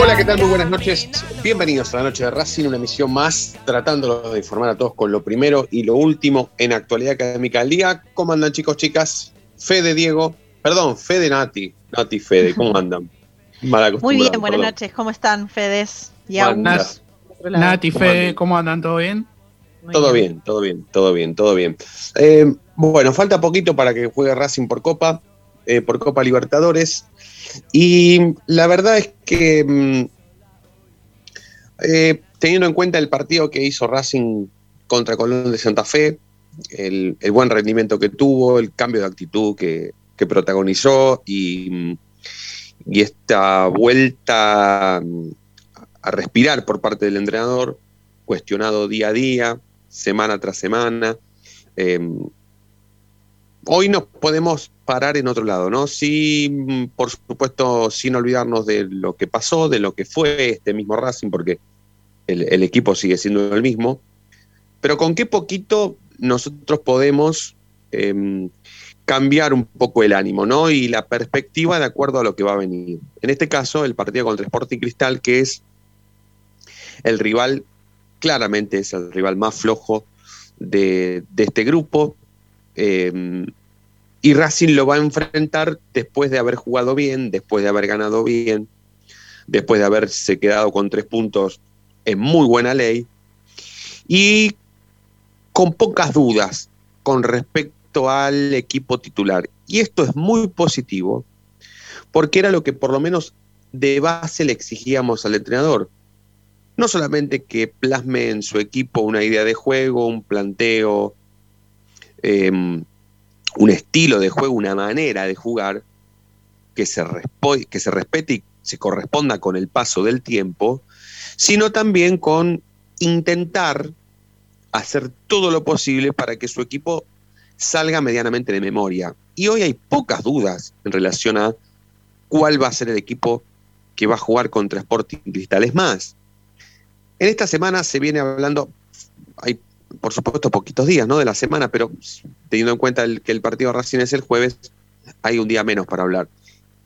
Hola, ¿qué tal? Muy buenas noches. Bienvenidos a la noche de Racing, una emisión más, tratando de informar a todos con lo primero y lo último en actualidad académica del día. ¿Cómo andan, chicos, chicas? Fede, Diego, perdón, Fede, Nati, Nati, Fede, ¿cómo andan? Muy bien, buenas noches, ¿cómo están, Fedes? Y Nati, Fede, ¿cómo andan? ¿Todo bien? Todo bien, todo bien, todo bien, todo bien. Eh, bueno, falta poquito para que juegue Racing por Copa, eh, por Copa Libertadores. Y la verdad es que, mm, eh, teniendo en cuenta el partido que hizo Racing contra Colón de Santa Fe, el, buen rendimiento que tuvo, el cambio de actitud que, protagonizó y, mm, y, esta vuelta mm, a respirar por parte del entrenador, cuestionado día a día, semana tras semana. Em, hoy nos podemos parar en otro lado, ¿no? Sí, por supuesto, sin olvidarnos de lo que pasó, de lo que fue este mismo Racing, porque el, equipo sigue siendo el mismo, pero con qué poquito nosotros podemos em, cambiar un poco el ánimo, ¿no? Y la perspectiva de acuerdo a lo que va a venir. En este caso, el partido contra Sporting Cristal, que es el rival claramente es el rival más flojo de, este grupo. Eh, y Racing lo va a enfrentar después de haber jugado bien, después de haber ganado bien, después de haberse quedado con tres puntos en muy buena ley y con pocas dudas con respecto al equipo titular. Y esto es muy positivo porque era lo que por lo menos de base le exigíamos al entrenador no solamente que plasme en su equipo una idea de juego, un planteo, em, un estilo de juego, una manera de jugar que se, que se respete y se corresponda con el paso del tiempo, sino también con intentar hacer todo lo posible para que su equipo salga medianamente de memoria. Y hoy hay pocas dudas en relación a cuál va a ser el equipo que va a jugar contra Sporting Cristal. Es más, en esta semana se viene hablando, hay por supuesto poquitos días ¿no? de la semana, pero teniendo en cuenta que el partido Racing es el jueves, hay un día menos para hablar.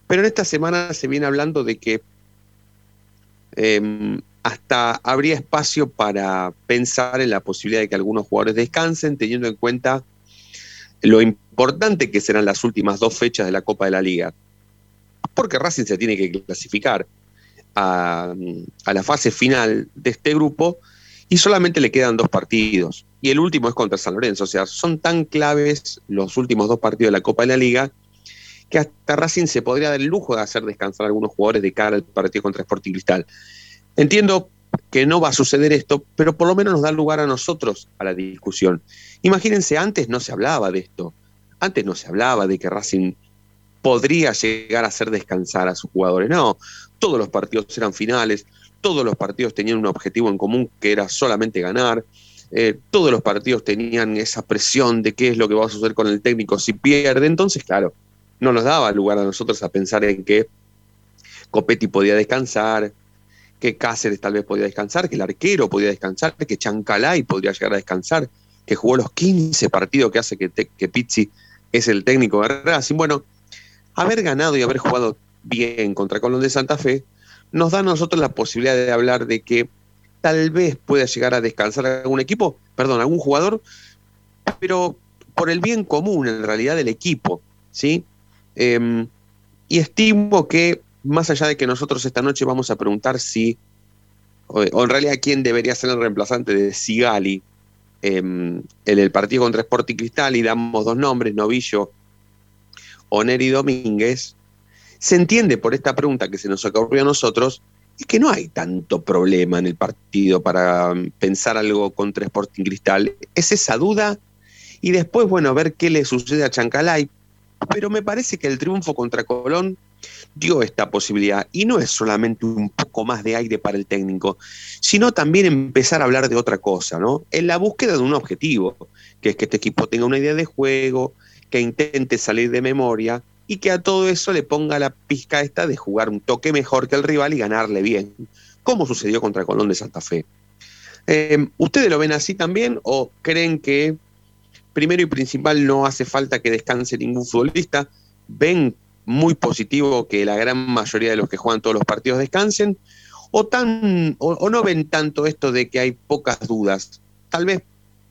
Pero en esta semana se viene hablando de que em, hasta habría espacio para pensar en la posibilidad de que algunos jugadores descansen, teniendo en cuenta lo importante que serán las últimas dos fechas de la Copa de la Liga. Porque Racing se tiene que clasificar a, la fase final de este grupo y solamente le quedan dos partidos. Y el último es contra San Lorenzo. O sea, son tan claves los últimos dos partidos de la Copa de la Liga que hasta Racing se podría dar el lujo de hacer descansar a algunos jugadores de cara al partido contra Sporting Cristal. Entiendo que no va a suceder esto, pero por lo menos nos da lugar a nosotros a la discusión. Imagínense, antes no se hablaba de esto. Antes no se hablaba de que Racing podría llegar a hacer descansar a sus jugadores. No, todos los partidos eran finales, todos los partidos tenían un objetivo en común que era solamente ganar, eh, todos los partidos tenían esa presión de qué es lo que va a suceder con el técnico si pierde, entonces claro, no nos daba lugar a nosotros a pensar en que Copetti podía descansar, que Cáceres tal vez podía descansar, que el arquero podía descansar, que Chancalay podría llegar a descansar, que jugó los 15 partidos que hace que, que Pizzi es el técnico de Racing. Bueno, haber ganado y haber jugado bien contra Colón de Santa Fe, nos da a nosotros la posibilidad de hablar de que tal vez pueda llegar a descansar algún equipo, perdón, algún jugador, pero por el bien común, en realidad, del equipo, ¿sí? Em, y estimo que, más allá de que nosotros esta noche vamos a preguntar si, o, en realidad quién debería ser el reemplazante de Sigali em, en el partido contra Sporting Cristal, y damos dos nombres, Novillo o Neri Domínguez, se entiende por esta pregunta que se nos ocurrió a nosotros, es que no hay tanto problema en el partido para pensar algo contra Sporting Cristal. Es esa duda y después, bueno, ver qué le sucede a Chancalay. Pero me parece que el triunfo contra Colón dio esta posibilidad. Y no es solamente un poco más de aire para el técnico, sino también empezar a hablar de otra cosa, ¿no? En la búsqueda de un objetivo, que es que este equipo tenga una idea de juego, que intente salir de memoria y que a todo eso le ponga la pizca esta de jugar un toque mejor que el rival y ganarle bien, como sucedió contra Colón de Santa Fe. Eh, ¿Ustedes lo ven así también o creen que primero y principal no hace falta que descanse ningún futbolista. Ven muy positivo que la gran mayoría de los que juegan todos los partidos descansen, o, tan, o, no ven tanto esto de que hay pocas dudas, tal vez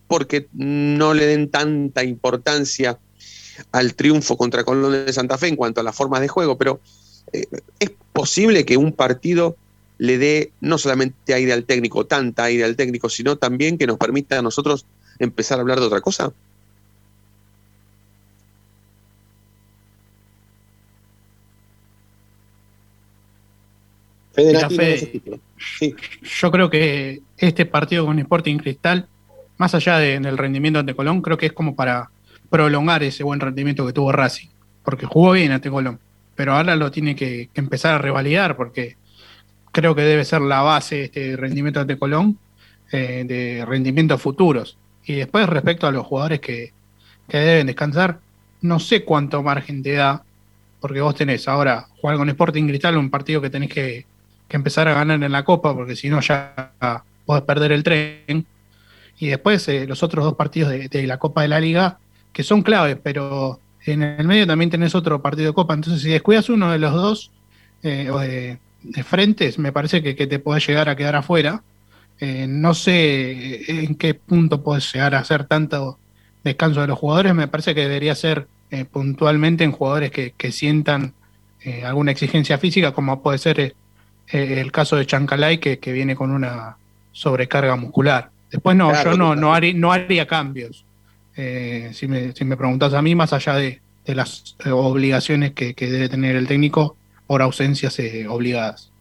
porque no le den tanta importancia al triunfo contra Colón de Santa Fe en cuanto a las formas de juego, pero eh, es posible que un partido le dé no solamente aire al técnico, tanta aire al técnico, sino también que nos permita a nosotros empezar a hablar de otra cosa. Yo creo que este partido con Sporting Cristal, más allá del rendimiento ante Colón, creo que es como para prolongar ese buen rendimiento que tuvo Racing, porque jugó bien ante Colón, pero ahora lo tiene que, empezar a revalidar, porque creo que debe ser la base de este rendimiento ante Colón, eh, de rendimientos futuros. Y después respecto a los jugadores que, que deben descansar, no sé cuánto margen te da, porque vos tenés ahora jugar con Sporting Cristal, un partido que tenés que que empezar a ganar en la Copa, porque si no ya podés perder el tren. Y después eh, los otros dos partidos de, la Copa de la Liga, que son claves, pero en el medio también tenés otro partido de Copa. Entonces, si descuidas uno de los dos eh, o de, frentes, me parece que, te podés llegar a quedar afuera. Eh, no sé en qué punto podés llegar a hacer tanto descanso de los jugadores. Me parece que debería ser puntualmente en jugadores que, que sientan alguna exigencia física, como puede ser eh, el caso de Chancalay, que, que, viene con una sobrecarga muscular. Después no, yo no, no, haría, no haría cambios. Eh, si, me, si me preguntas a mí, más allá de, las eh, obligaciones que, debe tener el técnico por ausencias obligadas.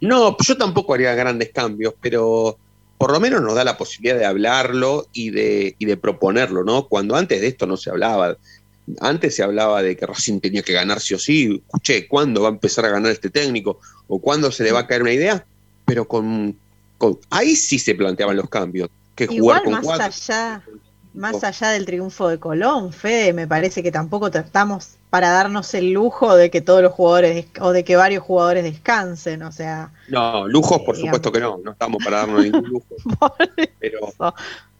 No, yo tampoco haría grandes cambios, pero por lo menos nos da la posibilidad de hablarlo y de, y de proponerlo, ¿no? Cuando antes de esto no se hablaba antes se hablaba de que Racing tenía que ganar sí o sí. Escuché, ¿cuándo va a empezar a ganar este técnico? ¿O cuándo se le va a caer una idea? Pero con, ahí sí se planteaban los cambios. Que Igual más allá, más allá del triunfo de Colón, Fede, me parece que tampoco tratamos para darnos el lujo de que todos los jugadores o de que varios jugadores descansen, o sea. No, lujos por supuesto que no, no estamos para darnos ningún lujo. pero,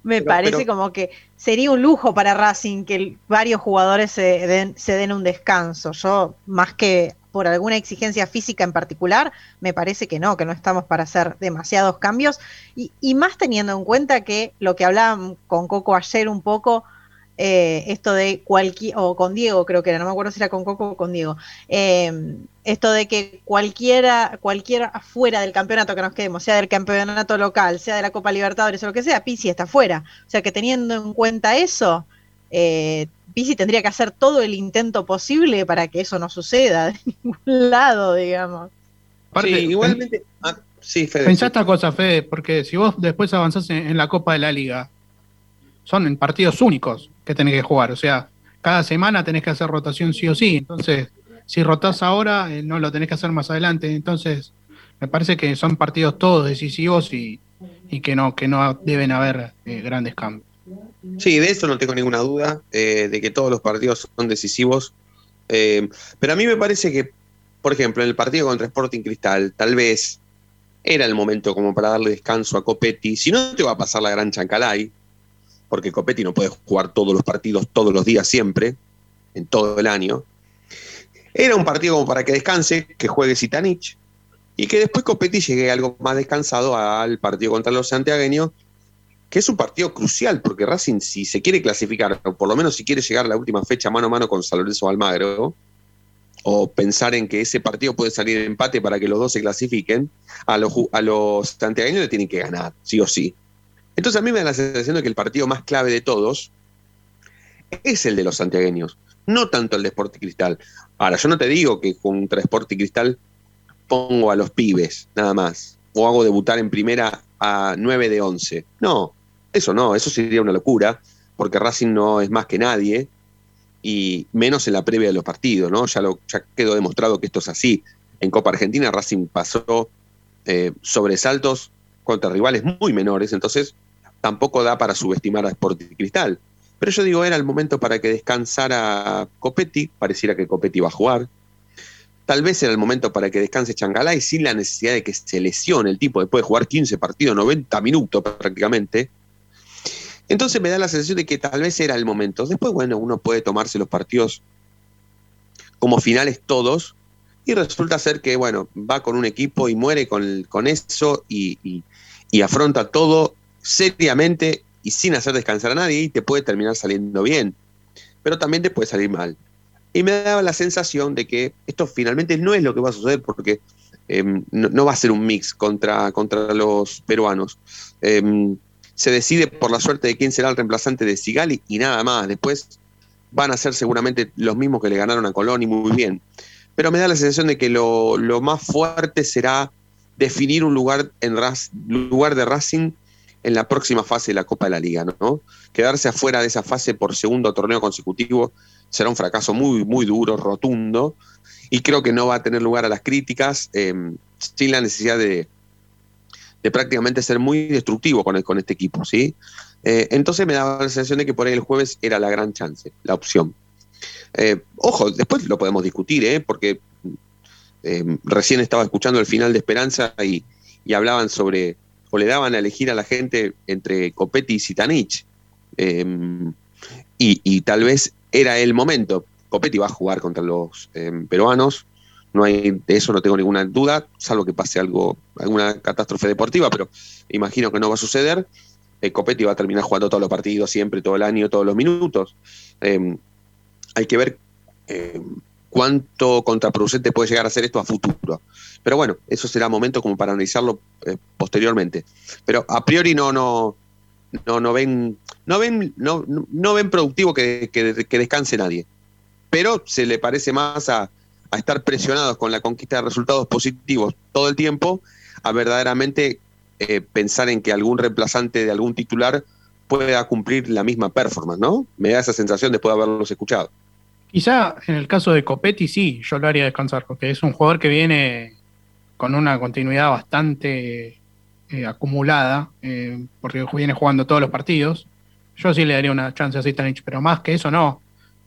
me parece como que sería un lujo para Racing que varios jugadores se den, se den un descanso. Yo, más que por alguna exigencia física en particular, me parece que no, que no estamos para hacer demasiados cambios. Y, y más teniendo en cuenta que lo que hablaban con Coco ayer un poco, eh, esto de cualquier, o con Diego creo que era, no me acuerdo si era con Coco o con Diego, eh, esto de que cualquiera, cualquiera fuera del campeonato que nos quedemos, sea del campeonato local, sea de la Copa Libertadores o lo que sea, Pisi está fuera. O sea que teniendo en cuenta eso, eh, Pisi tendría que hacer todo el intento posible para que eso no suceda de ningún lado, digamos. sí, igualmente. Ah, sí, Fede. Pensá esta cosa, Fede, porque si vos después avanzás en la Copa de la Liga, son en partidos únicos que tenés que jugar. O sea, cada semana tenés que hacer rotación sí o sí. Entonces, si rotás ahora, eh, no lo tenés que hacer más adelante. Entonces, me parece que son partidos todos decisivos y, que no que no deben haber eh, grandes cambios. Sí, de eso no tengo ninguna duda, eh, de que todos los partidos son decisivos. pero a mí me parece que, por ejemplo, en el partido contra Sporting Cristal, tal vez era el momento como para darle descanso a Copetti. Si no, te va a pasar la gran Chancalay, porque Copetti no puede jugar todos los partidos todos los días siempre, en todo el año. Era un partido como para que descanse, que juegue Zitanich, y que después Copetti llegue algo más descansado al partido contra los santiagueños, que es un partido crucial, porque Racing, si se quiere clasificar, o por lo menos si quiere llegar a la última fecha mano a mano con San Lorenzo Almagro, o pensar en que ese partido puede salir en empate para que los dos se clasifiquen, a los, a los santiagueños le tienen que ganar, sí o sí. Entonces a mí me da la sensación de que el partido más clave de todos es el de los santiagueños, no tanto el de Sport Cristal. Ahora, yo no te digo que contra Sport Cristal pongo a los pibes, nada más, o hago debutar en primera a 9 de 11. No, eso no, eso sería una locura, porque Racing no es más que nadie, y menos en la previa de los partidos, ¿no? Ya, lo, ya quedó demostrado que esto es así. En Copa Argentina Racing pasó eh, sobresaltos contra rivales muy menores, entonces tampoco da para subestimar a Sporting Cristal. Pero yo digo, era el momento para que descansara Copetti, pareciera que Copetti iba a jugar. Tal vez era el momento para que descanse Changalay sin la necesidad de que se lesione el tipo después de jugar 15 partidos, 90 minutos prácticamente. Entonces me da la sensación de que tal vez era el momento. Después, bueno, uno puede tomarse los partidos como finales todos y resulta ser que, bueno, va con un equipo y muere con, con eso y, afronta todo seriamente y sin hacer descansar a nadie y te puede terminar saliendo bien, pero también te puede salir mal. Y me daba la sensación de que esto finalmente no es lo que va a suceder porque em, no, va a ser un mix contra, contra los peruanos. Em, se decide por la suerte de quién será el reemplazante de Sigali y nada más. Después van a ser seguramente los mismos que le ganaron a Colón y muy bien. Pero me da la sensación de que lo, más fuerte será definir un lugar, en lugar de Racing en la próxima fase de la Copa de la Liga. ¿no? Quedarse afuera de esa fase por segundo torneo consecutivo será un fracaso muy, muy duro, rotundo, y creo que no va a tener lugar a las críticas eh, sin la necesidad de, de prácticamente ser muy destructivo con, con este equipo, ¿sí? Eh, entonces me daba la sensación de que por ahí el jueves era la gran chance, la opción. Eh, ojo, después lo podemos discutir, ¿eh? porque recién estaba escuchando el final de Esperanza y, hablaban sobre, o le daban a elegir a la gente entre Copetti y Sitanich. Y, y, tal vez era el momento. Copetti va a jugar contra los peruanos, no hay, de eso no tengo ninguna duda, salvo que pase algo, alguna catástrofe deportiva, pero imagino que no va a suceder. Eh, Copetti va a terminar jugando todos los partidos, siempre, todo el año, todos los minutos. Em, hay que ver em, cuánto contraproducente puede llegar a ser esto a futuro. Pero bueno, eso será momento como para analizarlo eh, posteriormente. Pero a priori no, no, no, no ven, no ven, no, no ven productivo que, que descanse nadie. Pero se le parece más a, a estar presionados con la conquista de resultados positivos todo el tiempo, a verdaderamente eh, pensar en que algún reemplazante de algún titular pueda cumplir la misma performance, ¿no? Me da esa sensación después de haberlos escuchado. Quizá en el caso de Copetti sí, yo lo haría descansar, porque es un jugador que viene con una continuidad bastante eh, acumulada, eh, porque viene jugando todos los partidos. Yo sí le daría una chance a Zitanich, pero más que eso no,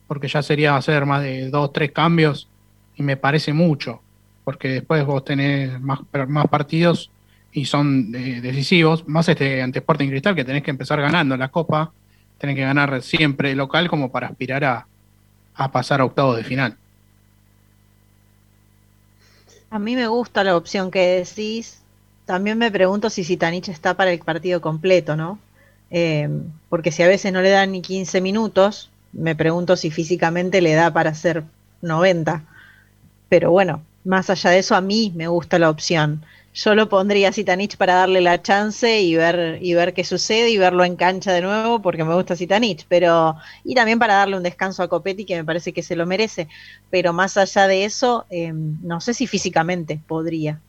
porque ya sería hacer más de dos, tres cambios y me parece mucho, porque después vos tenés más, más partidos y son eh, decisivos, más este ante Sporting Cristal que tenés que empezar ganando la Copa, tenés que ganar siempre local como para aspirar a, pasar a octavos de final. A mí me gusta la opción que decís. También me pregunto si Sitanich está para el partido completo, ¿no? Eh, porque si a veces no le dan ni 15 minutos, me pregunto si físicamente le da para hacer 90 pero bueno, más allá de eso, a mí me gusta la opción. Yo lo pondría a Zitanich para darle la chance y ver, y ver qué sucede y verlo en cancha de nuevo porque me gusta Zitanich, pero y también para darle un descanso a Copetti que me parece que se lo merece. Pero más allá de eso, em, no sé si físicamente podría.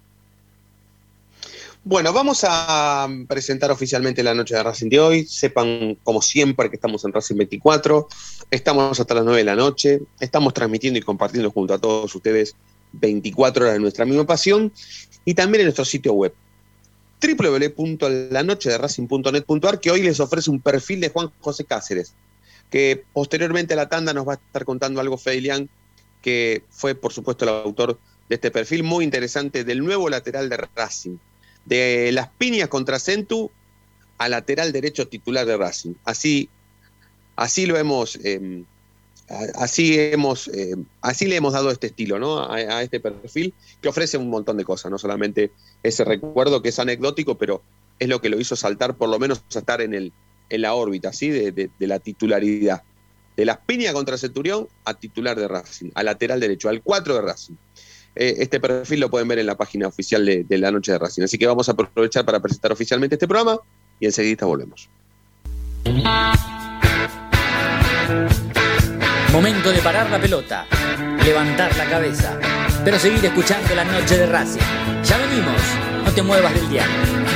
Bueno, vamos a presentar oficialmente la noche de Racing de hoy. Sepan, como siempre, que estamos en Racing 24. Estamos hasta las 9 de la noche. Estamos transmitiendo y compartiendo junto a todos ustedes 24 horas de nuestra misma pasión. Y también en nuestro sitio web www.lanochederacing.net.ar que hoy les ofrece un perfil de Juan José Cáceres, que posteriormente a la tanda nos va a estar contando algo Feilian, que fue por supuesto el autor de este perfil muy interesante del nuevo lateral de Racing de las piñas contra Centu a lateral derecho titular de Racing. Así, así lo hemos, em, así hemos, em, así le hemos dado este estilo, ¿no? A, este perfil que ofrece un montón de cosas, no solamente ese recuerdo que es anecdótico, pero es lo que lo hizo saltar, por lo menos a estar en, el, en la órbita, ¿sí? De, la titularidad. De las piñas contra Centurión a titular de Racing, a lateral derecho, al 4 de Racing. Eh, este perfil lo pueden ver en la página oficial de, la noche de Racing. Así que vamos a aprovechar para presentar oficialmente este programa y enseguida volvemos. Momento de parar la pelota, levantar la cabeza, pero seguir escuchando la noche de Racing. Ya venimos, no te muevas del diario.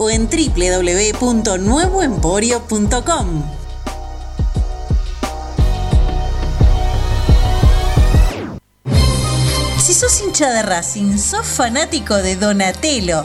o en www.nuevoemporio.com. Si sos hincha de Racing, sos fanático de Donatello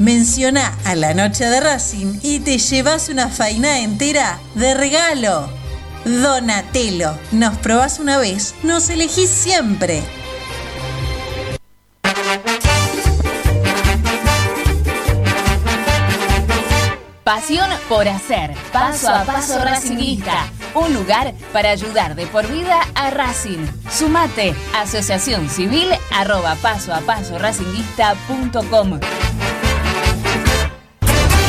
Menciona a la noche de Racing y te llevas una faina entera de regalo. Donatello, nos probás una vez, nos elegís siempre. Pasión por hacer, paso a paso Racingista. Un lugar para ayudar de por vida a Racing. Sumate, asociación civil arroba paso a paso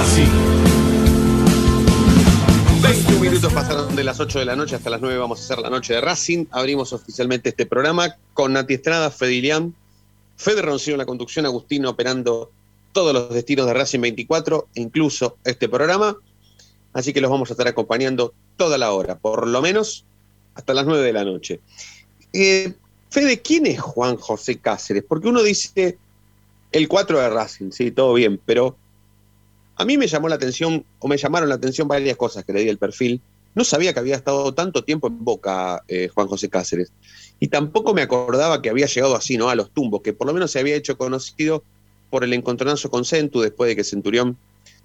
Así. 21 minutos pasaron de las 8 de la noche hasta las 9 vamos a hacer la noche de Racing. Abrimos oficialmente este programa con Nati Estrada, Fedilian, Fede Roncillo en la conducción, Agustino operando todos los destinos de Racing 24, incluso este programa. Así que los vamos a estar acompañando toda la hora, por lo menos hasta las 9 de la noche. Eh, Fede, ¿quién es Juan José Cáceres? Porque uno dice el 4 de Racing, sí, todo bien, pero a mí me llamó la atención, o me llamaron la atención varias cosas que le di el perfil. No sabía que había estado tanto tiempo en Boca eh, Juan José Cáceres. Y tampoco me acordaba que había llegado así, ¿no? A los tumbos, que por lo menos se había hecho conocido por el encontronazo con Centu después de que Centurión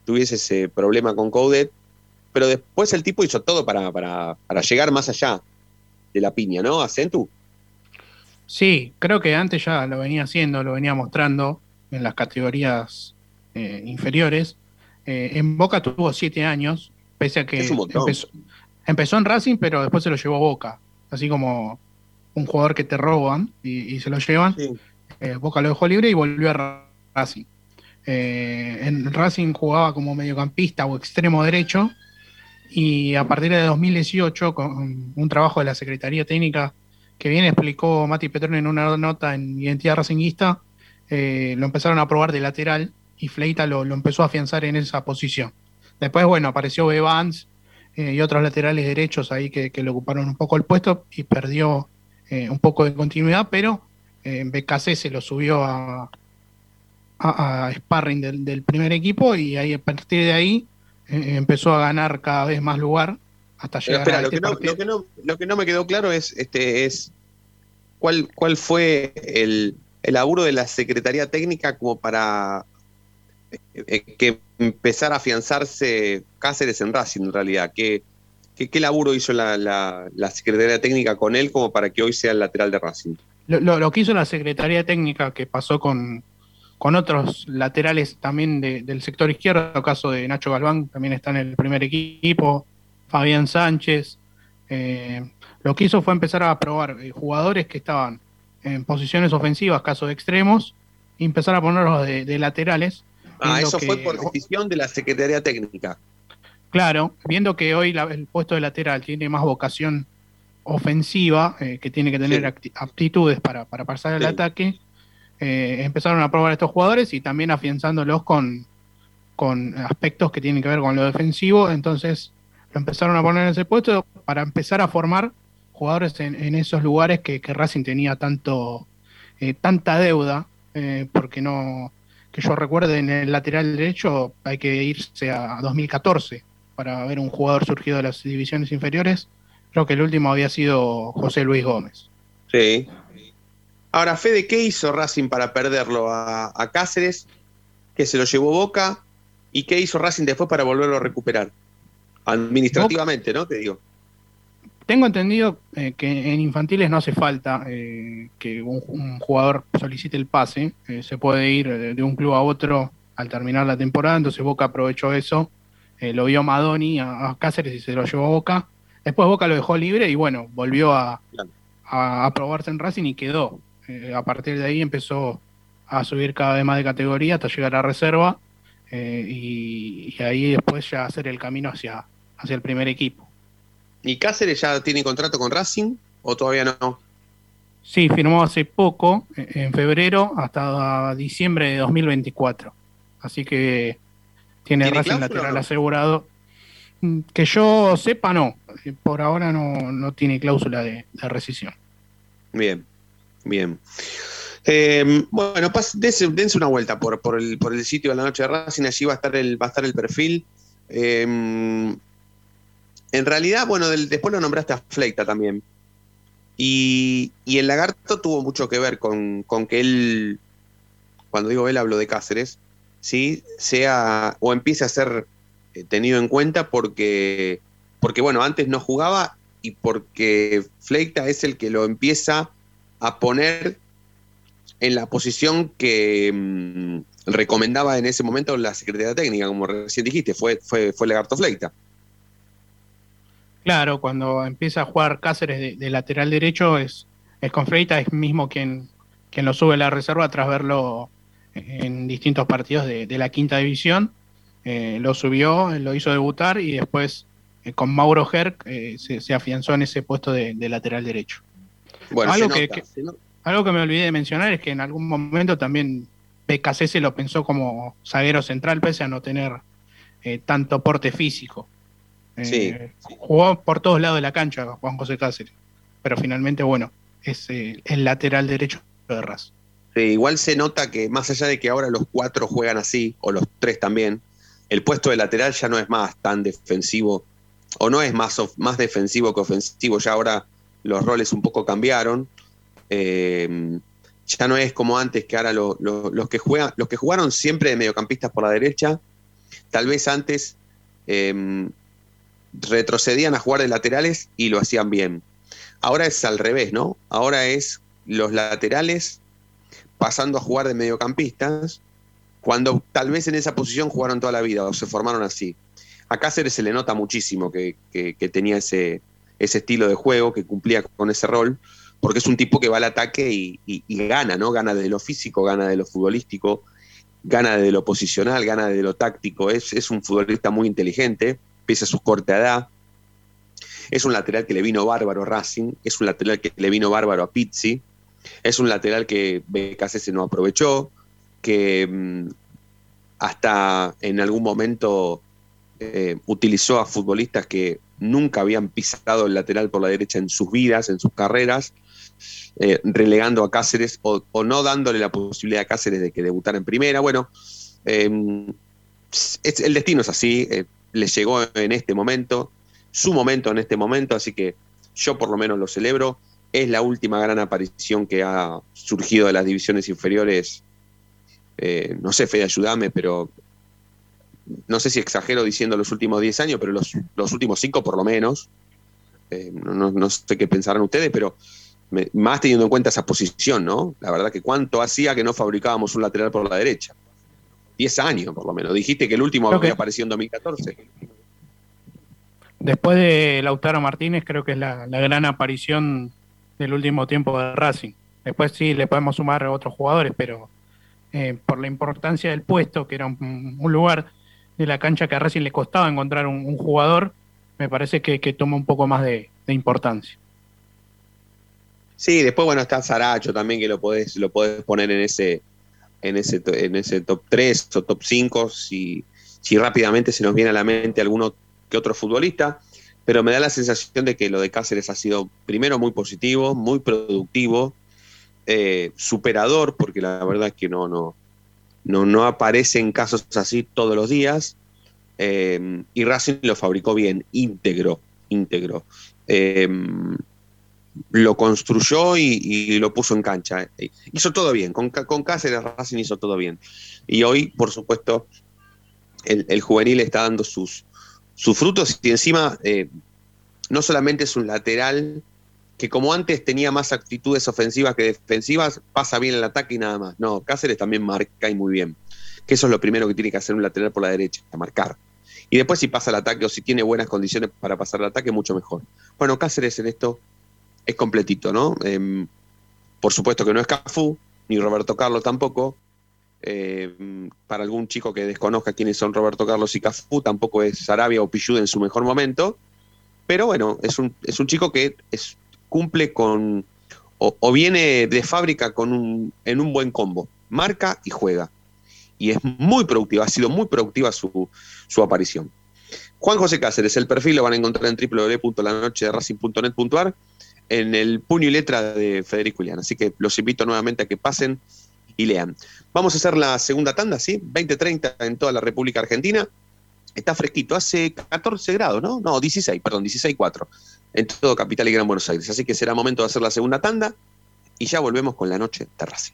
tuviese ese problema con Coudet. Pero después el tipo hizo todo para, para, para llegar más allá de la piña, ¿no? A Centu. Sí, creo que antes ya lo venía haciendo, lo venía mostrando en las categorías eh, inferiores. Eh, en Boca tuvo siete años, pese a que empezó, en Racing, pero después se lo llevó a Boca. Así como un jugador que te roban y, se lo llevan. Eh, Boca lo dejó libre y volvió a Racing. en Racing jugaba como mediocampista o extremo derecho y a partir de 2018, con un trabajo de la Secretaría Técnica que bien explicó Mati Petrón en una nota en Identidad Racinguista, eh, lo empezaron a probar de lateral y Fleita lo, empezó a afianzar en esa posición. Después, bueno, apareció Evans eh, y otros laterales derechos ahí que, le ocuparon un poco el puesto y perdió eh, un poco de continuidad, pero BKC se lo subió a, a, sparring del, primer equipo y ahí a partir de ahí empezó a ganar cada vez más lugar hasta llegar a lo, este que no, lo, que no, me quedó claro es, este, es cuál, cuál fue el, el laburo de la Secretaría Técnica como para eh, que empezara a afianzarse Cáceres en Racing en realidad. ¿Qué, qué, laburo hizo la, Secretaría Técnica con él como para que hoy sea el lateral de Racing? Lo, que hizo la Secretaría Técnica, que pasó con, con otros laterales también del sector izquierdo, caso de Nacho Galván, también está en el primer equipo, Fabián Sánchez. Eh, lo que hizo fue empezar a probar eh, jugadores que estaban en posiciones ofensivas, caso de extremos, y empezar a ponerlos de, laterales. Ah, eso fue por decisión de la Secretaría Técnica. Claro, viendo que hoy el puesto de lateral tiene más vocación ofensiva, eh, que tiene que tener aptitudes para, pasar al ataque, empezaron a probar a estos jugadores y también afianzándolos con, con aspectos que tienen que ver con lo defensivo. Entonces, empezaron a poner en ese puesto para empezar a formar jugadores en, esos lugares que, Racing tenía tanto eh, tanta deuda, eh, porque no, que yo recuerde en el lateral derecho hay que irse a 2014 para ver un jugador surgido de las divisiones inferiores. Creo que el último había sido José Luis Gómez. Sí. Ahora, Fede, ¿qué hizo Racing para perderlo a, Cáceres? Que se lo llevó Boca. ¿Y qué hizo Racing después para volverlo a recuperar? Administrativamente, ¿no? Te digo. Tengo entendido eh, que en infantiles no hace falta eh, que un, jugador solicite el pase, eh, se puede ir de, un club a otro al terminar la temporada, entonces Boca aprovechó eso, lo vio Madoni a, Cáceres y se lo llevó a Boca, después Boca lo dejó libre y bueno, volvió a, a, probarse en Racing y quedó. a partir de ahí empezó a subir cada vez más de categoría hasta llegar a reserva. Y, y ahí después ya hacer el camino hacia, hacia el primer equipo. ¿Y Cáceres ya tiene contrato con Racing o todavía no? Sí, firmó hace poco, en febrero, hasta diciembre de 2024. Así que tiene Racing lateral asegurado. Mm, que yo sepa, no. Por ahora no, tiene cláusula de, rescisión. Bien, bien. Em, bueno, dense, una vuelta por, por, el, por el sitio de la noche de Racing, allí va a estar el, va a estar el perfil. Eh, en realidad, bueno, después lo nombraste a Fleita también. Y, el lagarto tuvo mucho que ver con, que él, cuando digo él, hablo de Cáceres, ¿sí? sea o empiece a ser eh, tenido en cuenta porque, porque, bueno, antes no jugaba y porque Fleita es el que lo empieza a poner en la posición que mm, recomendaba en ese momento la Secretaría Técnica, como recién dijiste, fue, fue, fue Lagarto Fleita. Claro, cuando empieza a jugar Cáceres de, lateral derecho es, es con Freita, es mismo quien, quien lo sube a la reserva tras verlo en distintos partidos de, la quinta división. Eh, lo subió, lo hizo debutar y después eh, con Mauro Herc eh, se, afianzó en ese puesto de, lateral derecho. Bueno, algo, que, algo que me olvidé de mencionar es que en algún momento también PKC se lo pensó como zaguero central, pese a no tener tanto porte físico. Eh, jugó por todos lados de la cancha Juan José Cáceres, pero finalmente, bueno, es eh, el lateral derecho de Raz. igual se nota que más allá de que ahora los cuatro juegan así, o los tres también, el puesto de lateral ya no es más tan defensivo, o no es más, más defensivo que ofensivo, ya ahora los roles un poco cambiaron. Eh, ya no es como antes, que ahora los, que juegan, los que jugaron siempre de mediocampistas por la derecha, tal vez antes retrocedían a jugar de laterales y lo hacían bien. Ahora es al revés, ¿no? Ahora es los laterales pasando a jugar de mediocampistas, cuando tal vez en esa posición jugaron toda la vida o se formaron así. A Cáceres se le nota muchísimo que, tenía ese, ese estilo de juego, que cumplía con ese rol, porque es un tipo que va al ataque y, gana, ¿no? Gana de lo físico, gana de lo futbolístico, gana de lo posicional, gana de lo táctico. Es, es un futbolista muy inteligente, pese a su corta edad. Es un lateral que le vino bárbaro a Racing, es un lateral que le vino bárbaro a Pizzi, es un lateral que se no aprovechó, que mm, hasta en algún momento eh, utilizó a futbolistas que nunca habían pisado el lateral por la derecha en sus vidas, en sus carreras, eh, relegando a Cáceres o, no dándole la posibilidad a Cáceres de que debutara en primera. Bueno, em, el destino es así, eh, le llegó en este momento, su momento en este momento, así que yo por lo menos lo celebro. Es la última gran aparición que ha surgido de las divisiones inferiores. Eh, no sé, Fede, ayúdame, pero no sé si exagero diciendo los últimos 10 años, pero los, los últimos 5 por lo menos. no, no, sé qué pensarán ustedes, pero más teniendo en cuenta esa posición, ¿no? La verdad que cuánto hacía que no fabricábamos un lateral por la derecha. Diez años, por lo menos. Dijiste que el último había aparecido en 2014. Después de Lautaro Martínez, creo que es la, gran aparición del último tiempo de Racing. Después sí le podemos sumar a otros jugadores, pero eh, por la importancia del puesto, que era un, lugar de la cancha que a Racing le costaba encontrar un, jugador, me parece que, toma un poco más de importancia. Sí, después bueno está Saracho también que lo podés, lo podés poner en ese, en ese, en ese top 3 o top 5 si, si rápidamente se nos viene a la mente alguno que otro futbolista, pero me da la sensación de que lo de Cáceres ha sido primero muy positivo, muy productivo, eh, superador, porque la verdad es que no, no, no, no aparece en casos así todos los días, eh, y Racing lo fabricó bien, íntegro, íntegro. Eh, lo construyó y, lo puso en cancha. Hizo todo bien, con, con Cáceres Racing hizo todo bien. Y hoy, por supuesto, el, juvenil está dando sus, sus frutos y encima eh, no solamente es un lateral que como antes tenía más actitudes ofensivas que defensivas, pasa bien el ataque y nada más. No, Cáceres también marca y muy bien. Que eso es lo primero que tiene que hacer un lateral por la derecha, marcar. Y después si pasa el ataque o si tiene buenas condiciones para pasar el ataque, mucho mejor. Bueno, Cáceres en esto es completito, ¿no? Em, por supuesto que no es Cafú, ni Roberto Carlos tampoco. Em, para algún chico que desconozca quiénes son Roberto Carlos y Cafú, tampoco es Sarabia o Pichud en su mejor momento. Pero bueno, es un, es un chico que es, cumple con. O, viene de fábrica con un, en un buen combo. Marca y juega. Y es muy productiva, ha sido muy productiva su, su aparición. Juan José Cáceres, el perfil lo van a encontrar en www.lanochederacing.net.ar en el puño y letra de Federico Julián. Así que los invito nuevamente a que pasen y lean. Vamos a hacer la segunda tanda, ¿sí? 20-30 en toda la República Argentina. Está fresquito, hace 14 grados, ¿no? No, 16, perdón, 16-4 en todo Capital y Gran Buenos Aires. Así que será momento de hacer la segunda tanda y ya volvemos con la noche de.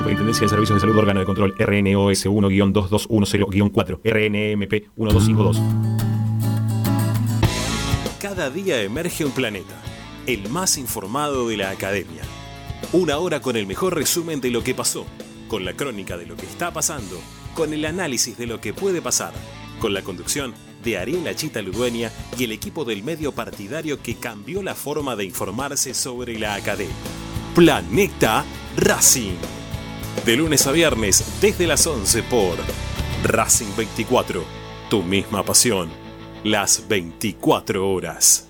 Superintendencia de Servicios de Salud Órgano de Control RNOS 1-2210-4 RNMP 1252 Cada día emerge un planeta, el más informado de la academia. Una hora con el mejor resumen de lo que pasó, con la crónica de lo que está pasando, con el análisis de lo que puede pasar, con la conducción de Ariel Chita Ludueña y el equipo del medio partidario que cambió la forma de informarse sobre la academia. Planeta Racing. De lunes a viernes desde las 11 por Racing 24. Tu misma pasión. Las 24 horas.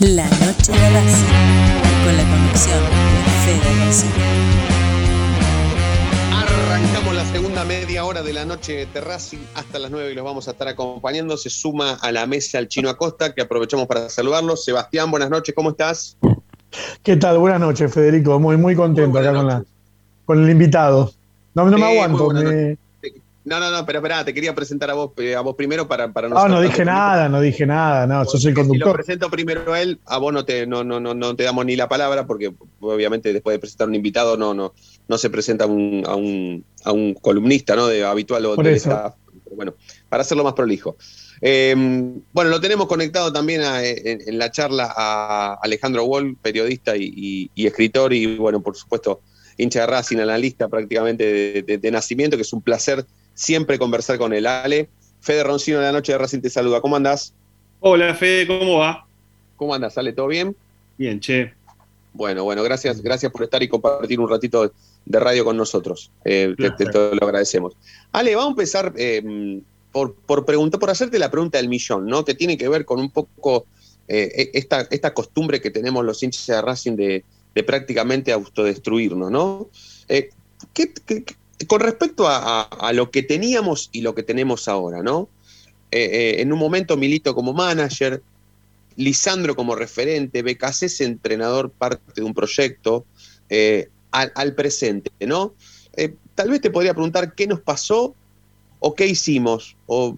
La noche de Racing, con la conducción de Fede. Arrancamos la segunda media hora de la noche de Racing hasta las 9 y los vamos a estar acompañando. Se suma a la mesa el chino Acosta, que aprovechamos para saludarlo. Sebastián, buenas noches, ¿cómo estás? ¿Qué tal? Buenas noches, Federico. Muy, muy contento acá con, la, con el invitado. No, no me Eh, aguanto. me- No, no, no, pero espera, te quería presentar a vos, eh, a vos primero para, para No, no dije nada, no dije nada. No, yo soy Si lo conductor. presento primero a él, a vos no te, no, no, no, no te damos ni la palabra, porque obviamente después de presentar a un invitado no, no, no se presenta a un, a un, a un columnista ¿no? de habitual o staff. Pero bueno, para hacerlo más prolijo. Eh, bueno, lo tenemos conectado también a- en, en la charla a Alejandro Wall, periodista y, y- y escritor, y bueno, por supuesto, hincha de Racing, analista prácticamente de, de- de nacimiento, que es un placer siempre conversar con él. Ale, Fede Roncino de la noche de Racing te saluda. ¿Cómo andás? Hola Fede, ¿cómo va? ¿Cómo andas? ¿Sale todo bien? Bien, che. Bueno, bueno, gracias, gracias por estar y compartir un ratito de radio con nosotros. Eh, te, te- te lo agradecemos. Ale, vamos a empezar eh, por, por preguntar, por hacerte la pregunta del millón, ¿no? Que tiene que ver con un poco eh, esta, esta costumbre que tenemos los hinchas de Racing de, de prácticamente autodestruirnos, ¿no? Eh, ¿qué- qué- qué- con respecto a, lo que teníamos y lo que tenemos ahora, ¿no? Eh, eh, en un momento Milito como manager, Lisandro como referente, BKC entrenador parte de un proyecto, eh, al, presente, ¿no? Tal vez te podría preguntar qué nos pasó o qué hicimos, o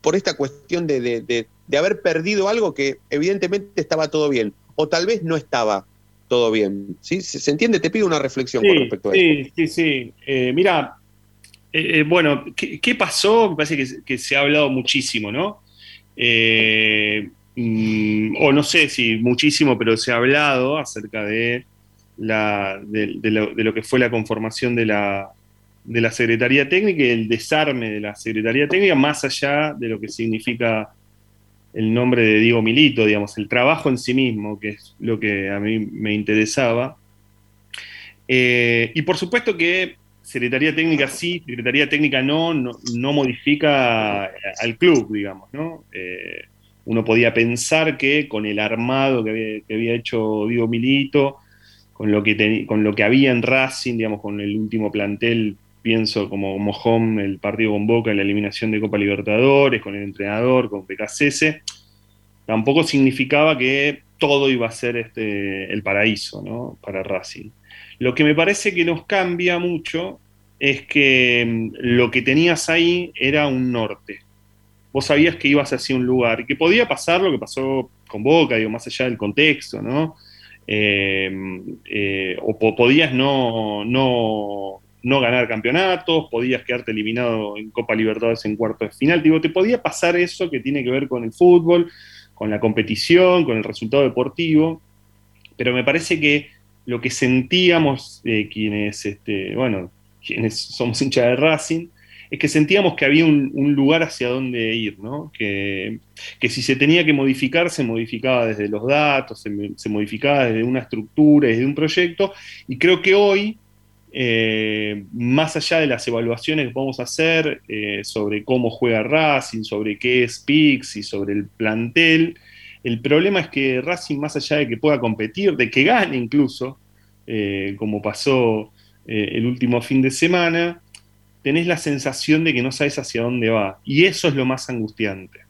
por esta cuestión de- de- de haber perdido algo que evidentemente estaba todo bien, o tal vez no estaba todo bien. ¿sí? ¿Se, entiende? Te pido una reflexión con Sí, respecto a esto. sí, sí, sí. Eh, mira, eh, eh, bueno, ¿qué, qué pasó? Me parece que, se- que se ha hablado muchísimo, ¿no? Eh, mm, o no sé si muchísimo, pero se ha hablado acerca de, la, de, de lo, de lo que fue la conformación de la, de la Secretaría Técnica y el desarme de la Secretaría Técnica, más allá de lo que significa el nombre de Diego Milito, digamos, el trabajo en sí mismo, que es lo que a mí me interesaba. Eh, y por supuesto que Secretaría Técnica sí, Secretaría Técnica no, no, modifica al club, digamos, ¿no? Eh, uno podía pensar que con el armado que había, hecho Diego Milito, con lo, que con lo que había en Racing, digamos, con el último plantel, pienso como, home, el partido con Boca la eliminación de Copa Libertadores, con el entrenador, con PKCS, tampoco significaba que todo iba a ser este, el paraíso ¿no? para Racing. Lo que me parece que nos cambia mucho es que mm, lo que tenías ahí era un norte. Vos sabías que ibas hacia un lugar que podía pasar lo que pasó con Boca, digo, más allá del contexto, ¿no? Eh, eh, o podías no, no, no, ganar campeonatos, podías quedarte eliminado en Copa Libertadores en cuarto de final. Digo, te podía pasar eso que tiene que ver con el fútbol, con la competición, con el resultado deportivo, pero me parece que lo que sentíamos eh, quienes, este, bueno, quienes somos hinchas de Racing, es que sentíamos que había un, lugar hacia donde ir, ¿no? Que, si se tenía que modificar, se modificaba desde los datos, se, modificaba desde una estructura, desde un proyecto, y creo que hoy, eh, más allá de las evaluaciones que a hacer eh, sobre cómo juega Racing, sobre qué es PIX y sobre el plantel, el problema es que Racing, más allá de que pueda competir, de que gane incluso, eh, como pasó el último fin de semana, tenés la sensación de que no sabes hacia dónde va. Y eso es lo más angustiante.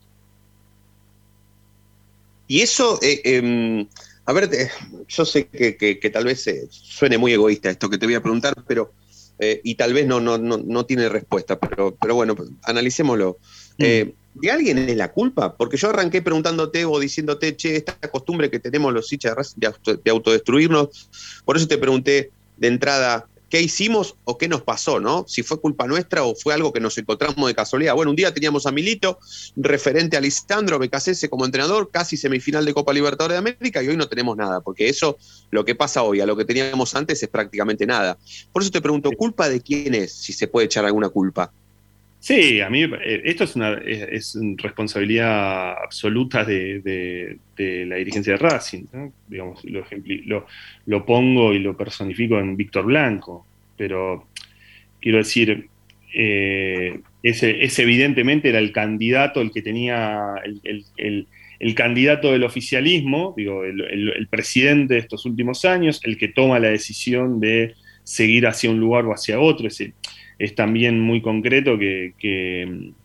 Y eso, em, a ver, yo sé que, tal vez eh, suene muy egoísta esto que te voy a preguntar, pero, eh, y tal vez no, no, no, tiene respuesta, pero, pero bueno, analicémoslo. Mm. ¿De alguien es la culpa? Porque yo arranqué preguntándote o diciéndote, che, esta costumbre que tenemos los hinchas de, de autodestruirnos, por eso te pregunté de entrada, qué hicimos o qué nos pasó, ¿no? Si fue culpa nuestra o fue algo que nos encontramos de casualidad. Bueno, un día teníamos a Milito, referente a Lisandro Becasese como entrenador, casi semifinal de Copa Libertadores de América, y hoy no tenemos nada, porque eso, lo que pasa hoy a lo que teníamos antes es prácticamente nada. Por eso te pregunto, ¿culpa de quién es, si se puede echar alguna culpa? Sí, a mí eh, esto es una es, responsabilidad absoluta de, la dirigencia de Racing. Digamos, lo, lo, pongo y lo personifico en Víctor Blanco, pero quiero decir, eh, ese, evidentemente era el candidato, el que tenía el, candidato del oficialismo, digo, el, presidente de estos últimos años, el que toma la decisión de seguir hacia un lugar o hacia otro. Ese, es también muy concreto que,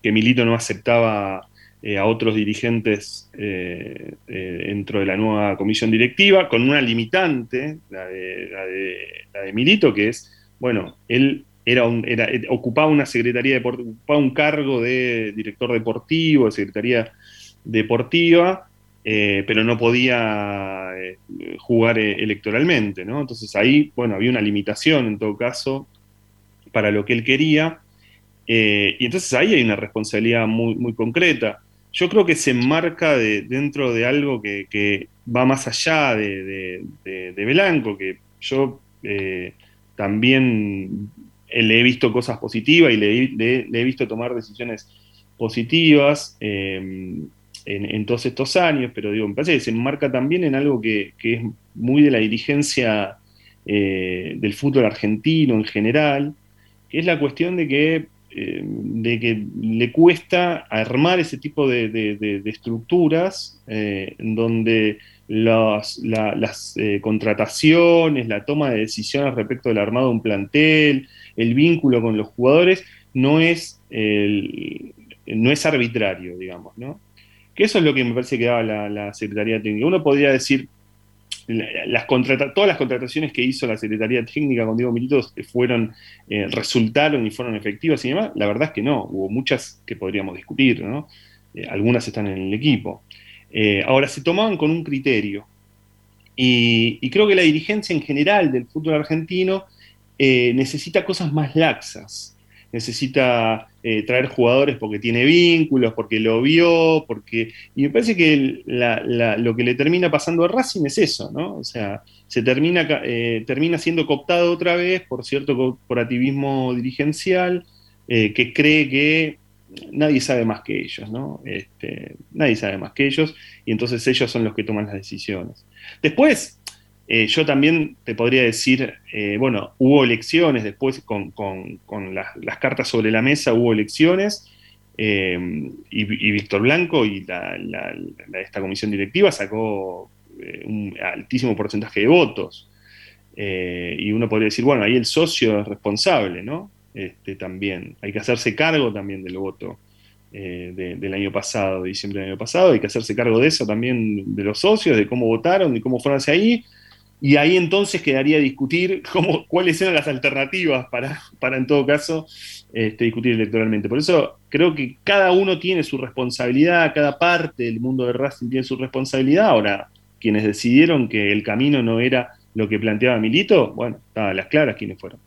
Milito no aceptaba eh, a otros dirigentes eh, eh, dentro de la nueva comisión directiva, con una limitante, la de, Milito, que es, bueno, él era un, era, ocupaba una secretaría ocupaba un cargo de director deportivo, de secretaría deportiva, pero no podía jugar electoralmente, ¿no? Entonces ahí, bueno, había una limitación en todo caso para lo que él quería. Eh, y entonces ahí hay una responsabilidad muy, muy concreta. Yo creo que se enmarca dentro de algo que, va más allá de, de, Belanco, que yo eh, también le he visto cosas positivas y le, he visto tomar decisiones positivas eh, en, todos estos años, pero digo, me parece que se enmarca también en algo que, que es muy de la dirigencia del fútbol argentino en general, es la cuestión de que, eh, de que le cuesta armar ese tipo de, estructuras eh, donde las eh, contrataciones, la toma de decisiones respecto del armado de un plantel, el vínculo con los jugadores, no es, no es arbitrario, digamos, ¿no? Que eso es lo que me parece que daba la, la Secretaría Técnica. Uno podría decir, las todas las contrataciones que hizo la Secretaría Técnica con Diego Milito fueron, eh, resultaron y fueron efectivas y demás, la verdad es que no, hubo muchas que podríamos discutir, ¿no? Eh, algunas están en el equipo. Eh, ahora, se tomaban con un criterio y, creo que la dirigencia en general del fútbol argentino necesita cosas más laxas necesita eh, traer jugadores porque tiene vínculos, porque lo vio, porque... Y me parece que lo que le termina pasando a Racing es eso, ¿no? O sea, se termina, eh, termina siendo cooptado otra vez por cierto corporativismo dirigencial eh, que cree que nadie sabe más que ellos, ¿no? Este, nadie sabe más que ellos y entonces ellos son los que toman las decisiones. Después, eh, yo también te podría decir, eh, bueno, hubo elecciones después con, las, cartas sobre la mesa, hubo elecciones, Eh, y, Víctor Blanco y esta comisión directiva sacó un altísimo porcentaje de votos. Y uno podría decir, bueno, ahí el socio es responsable, ¿no? Este, también. Hay que hacerse cargo también del voto del año pasado, de diciembre del año pasado. Hay que hacerse cargo de eso también, de los socios, de cómo votaron, de cómo fueron hacia ahí. Y ahí entonces quedaría discutir cómo, cuáles eran las alternativas para, para en todo caso, este, discutir electoralmente. Por eso creo que cada uno tiene su responsabilidad, cada parte del mundo de Racing tiene su responsabilidad. Ahora, quienes decidieron que el camino no era lo que planteaba Milito, bueno, estaban las claras quiénes fueron.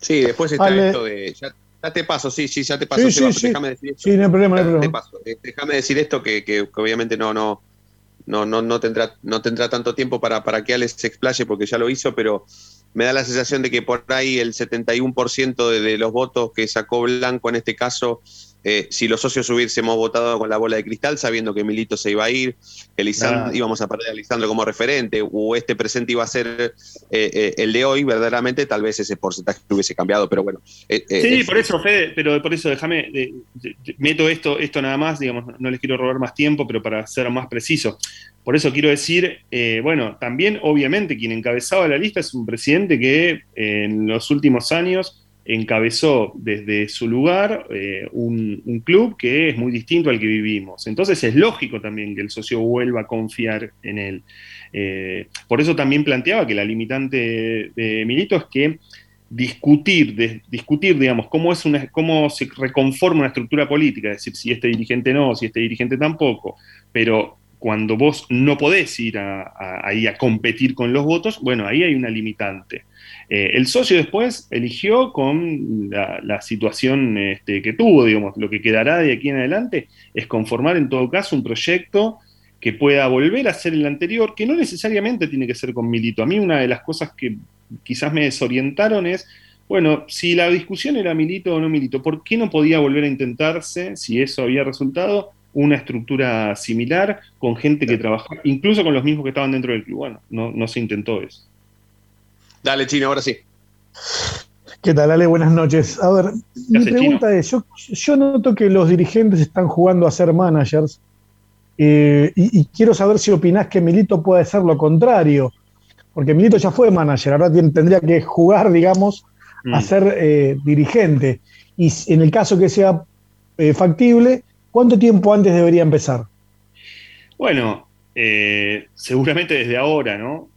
Sí, después está esto de. Ya, te paso, sí, sí, ya te paso. Sí, sí, déjame decir esto. Sí, no hay problema, no hay problema. Eh, déjame decir esto que, que, obviamente no, no, no, no, no, tendrá, no tendrá tanto tiempo para, para que Alex se explaye porque ya lo hizo, pero me da la sensación de que por ahí el 71% de, de los votos que sacó Blanco en este caso eh, si los socios hubiésemos votado con la bola de cristal, sabiendo que Milito se iba a ir, que íbamos a perder a Lisandro como referente, o este presente iba a ser eh, eh, el de hoy, verdaderamente, tal vez ese porcentaje hubiese cambiado, pero bueno. sí, por eso, Fede, pero por eso déjame, meto esto, esto nada más, digamos, no les quiero robar más tiempo, pero para ser más preciso. Por eso quiero decir, bueno, también obviamente quien encabezaba la lista es un presidente que en los últimos años encabezó desde su lugar eh, un, club que es muy distinto al que vivimos. Entonces es lógico también que el socio vuelva a confiar en él. Eh, por eso también planteaba que la limitante de, Milito es que discutir, discutir, digamos, cómo, es una, cómo se reconforma una estructura política, es decir, si este dirigente no, si este dirigente tampoco, pero cuando vos no podés ir ahí a competir con los votos, bueno, ahí hay una limitante. Eh, el socio después eligió con la, situación este, que tuvo, digamos, lo que quedará de aquí en adelante es conformar en todo caso un proyecto que pueda volver a ser el anterior, que no necesariamente tiene que ser con Milito. A mí una de las cosas que quizás me desorientaron es, bueno, si la discusión era Milito o no Milito, ¿por qué no podía volver a intentarse, si eso había resultado, una estructura similar con gente que trabajaba, incluso con los mismos que estaban dentro del club? Bueno, no, no se intentó eso. Dale, Chino, ahora sí. ¿Qué tal, Ale? Buenas noches. A ver, mi pregunta es, yo, noto que los dirigentes están jugando a ser managers eh, y, quiero saber si opinás que Milito puede ser lo contrario, porque Milito ya fue manager, ahora tendría que jugar, digamos, a mm. ser eh, dirigente. Y en el caso que sea eh, factible, ¿cuánto tiempo antes debería empezar? Bueno, seguramente desde ahora, ¿no?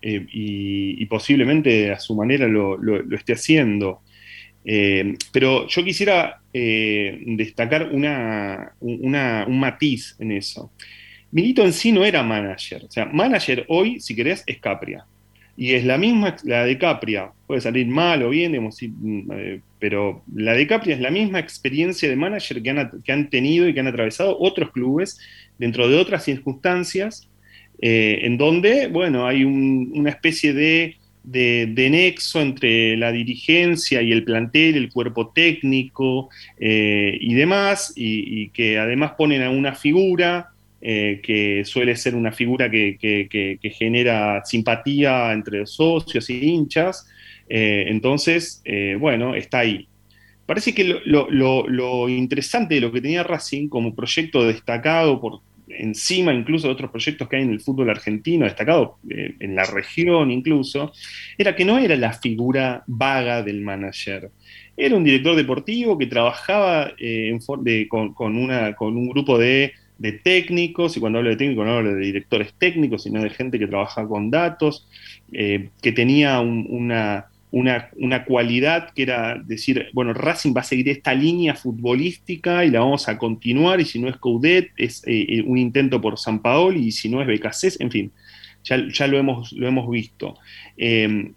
Eh, y, posiblemente a su manera lo, esté haciendo. Eh, pero yo quisiera eh, destacar una, un matiz en eso. Milito en sí no era manager. O sea, manager hoy, si querés, es Capria. Y es la misma, la de Capria. Puede salir mal o bien, mm, pero la de Capria es la misma experiencia de manager que han, que han tenido y que han atravesado otros clubes dentro de otras circunstancias eh, en donde, bueno, hay una especie de, nexo entre la dirigencia y el plantel, el cuerpo técnico eh, y demás, y, que además ponen a una figura eh, que suele ser una figura que, genera simpatía entre socios y hinchas. entonces, bueno, está ahí. Parece que lo, lo, interesante de lo que tenía Racing como proyecto destacado por encima incluso de otros proyectos que hay en el fútbol argentino, destacado eh, en la región incluso, era que no era la figura vaga del manager. Era un director deportivo que trabajaba eh, con, una, con un grupo de, técnicos, y cuando hablo de técnico no hablo de directores técnicos, sino de gente que trabaja con datos, eh, que tenía una una, cualidad que era decir, bueno, Racing va a seguir esta línea futbolística y la vamos a continuar, y si no es Coudet, es eh, eh, un intento por San Paolo, y si no es Becasés, en fin, ya, lo, hemos, lo hemos visto. Em,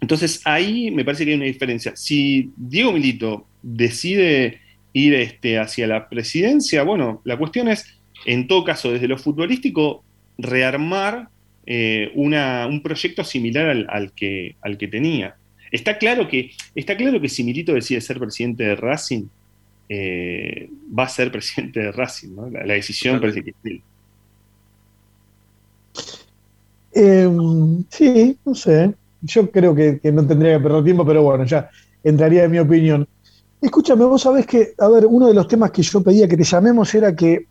entonces ahí me parece que hay una diferencia. Si Diego Milito decide ir este, hacia la presidencia, bueno, la cuestión es, en todo caso, desde lo futbolístico, rearmar eh, un proyecto similar al, que, al que tenía. Está claro que, está claro que si Milito decide ser presidente de Racing, eh, va a ser presidente de Racing, ¿no? La, decisión parece que es em, sí, no sé. Yo creo que, no tendría que perder tiempo, pero bueno, ya entraría en mi opinión. Escúchame, vos sabés que, a ver, uno de los temas que yo pedía que te llamemos era que.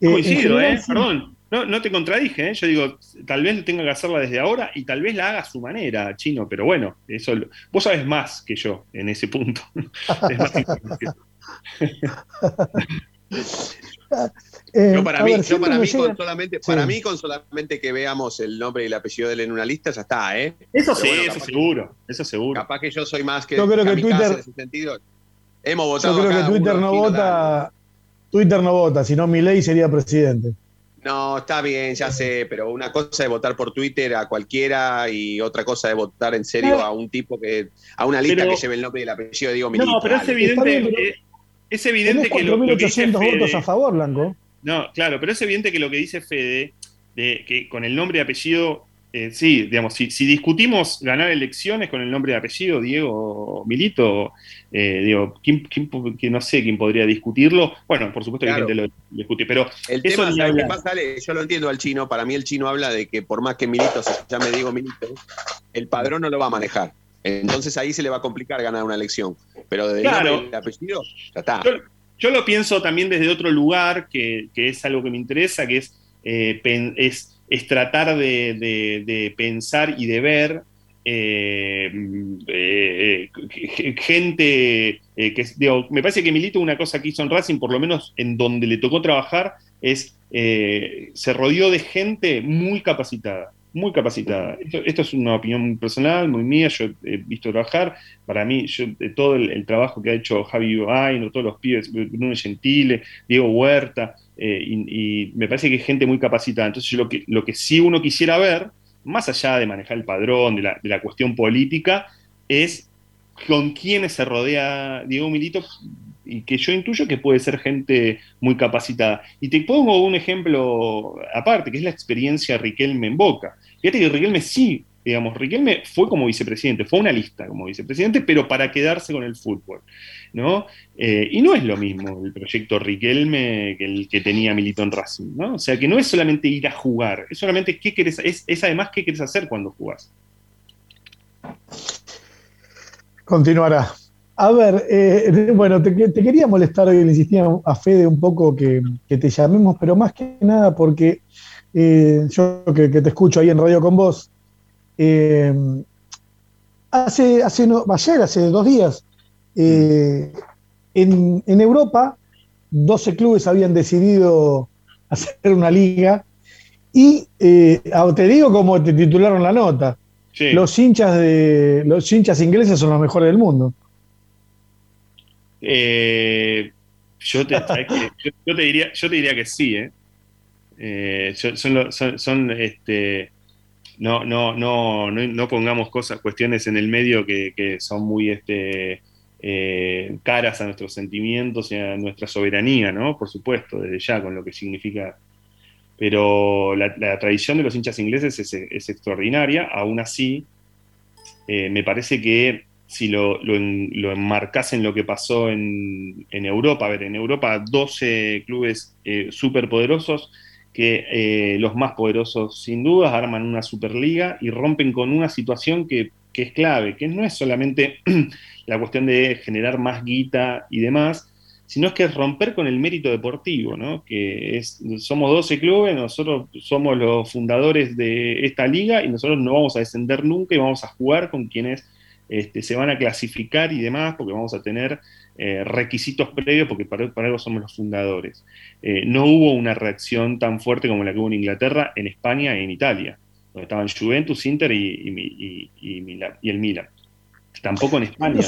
Eh, Coincido, ¿eh? Perdón. No, no te contradije, ¿eh? yo digo, tal vez tenga que hacerla desde ahora y tal vez la haga a su manera, chino, pero bueno, eso vos sabes más que yo en ese punto. es más Eh, yo para mí, yo para mí con solamente, para mí con solamente que veamos el nombre y el apellido de él en una lista, ya está, ¿eh? Eso sí, eso seguro, eso seguro. Capaz que yo soy más que yo creo que Twitter, en ese sentido. Hemos votado. Yo creo que Twitter no vota, Twitter no vota, si no ley sería presidente. No, está bien, ya sé, pero una cosa es votar por Twitter a cualquiera y otra cosa es votar en serio a un tipo que, a una lista que lleve el nombre y el apellido de Diego Milito. No, pero es evidente, es evidente que lo, que dice votos a favor, Blanco. No, claro, pero es evidente que lo que dice Fede, de que con el nombre y apellido, eh, sí, digamos, si, discutimos ganar elecciones con el nombre y apellido, Diego Milito, eh, digo, ¿quién, que no sé quién podría discutirlo. Bueno, por supuesto que gente lo discute, pero el tema, pasa, yo lo entiendo al chino, para mí el chino habla de que por más que Milito se llame Diego Milito, el padrón no lo va a manejar. Entonces ahí se le va a complicar ganar una elección. Pero desde el apellido, ya está. Yo, lo pienso también desde otro lugar, que, es algo que me interesa, que es, eh, es, tratar de, pensar y de ver eh, eh, gente que digo, me parece que Milito una cosa que hizo en Racing, por lo menos en donde le tocó trabajar, es se rodeó de gente muy capacitada muy capacitada. Esto, es una opinión personal, muy mía, yo he visto trabajar, para mí, yo, todo el, trabajo que ha hecho Javi Bain, todos los pibes, Bruno Gentile, Diego Huerta, eh, y, me parece que es gente muy capacitada. Entonces, lo que, lo que sí uno quisiera ver, más allá de manejar el padrón, de la, de la cuestión política, es con quiénes se rodea Diego Milito y que yo intuyo que puede ser gente muy capacitada. Y te pongo un ejemplo aparte, que es la experiencia Riquelme en Boca. Fíjate que Riquelme sí, digamos, Riquelme fue como vicepresidente, fue una lista como vicepresidente, pero para quedarse con el fútbol, ¿no? Eh, y no es lo mismo el proyecto Riquelme que el que tenía Milito en Racing, ¿no? O sea, que no es solamente ir a jugar, es solamente qué querés, es, es además qué querés hacer cuando jugás. Continuará. A ver, eh, bueno, te, quería molestar hoy, le insistía a Fede un poco que, te llamemos, pero más que nada porque eh, yo que, te escucho ahí en radio con vos, eh, hace, hace ayer, hace dos días, en, Europa, 12 clubes habían decidido hacer una liga y te digo como te titularon la nota. Los hinchas de los hinchas ingleses son los mejores del mundo. Eh, yo, te, yo, te, diría, yo te diría que sí, ¿eh? Eh son, son, este, no, no, no, no, pongamos cosas, cuestiones en el medio que, son muy este, eh, caras a nuestros sentimientos y a nuestra soberanía, ¿no? Por supuesto, desde ya, con lo que significa. Pero la, tradición de los hinchas ingleses es, extraordinaria, aún así, me parece que si lo, lo, enmarcas en lo que pasó en, Europa. A ver, en Europa 12 clubes eh, superpoderosos que eh, los más poderosos sin dudas arman una superliga y rompen con una situación que, es clave, que no es solamente la cuestión de generar más guita y demás, sino es que es romper con el mérito deportivo, ¿no? que es, somos 12 clubes, nosotros somos los fundadores de esta liga y nosotros no vamos a descender nunca y vamos a jugar con quienes este, se van a clasificar y demás, porque vamos a tener eh, requisitos previos, porque para, algo somos los fundadores. Eh, no hubo una reacción tan fuerte como la que hubo en Inglaterra, en España y en Italia, donde estaban Juventus, Inter y, el Milan. Tampoco en España.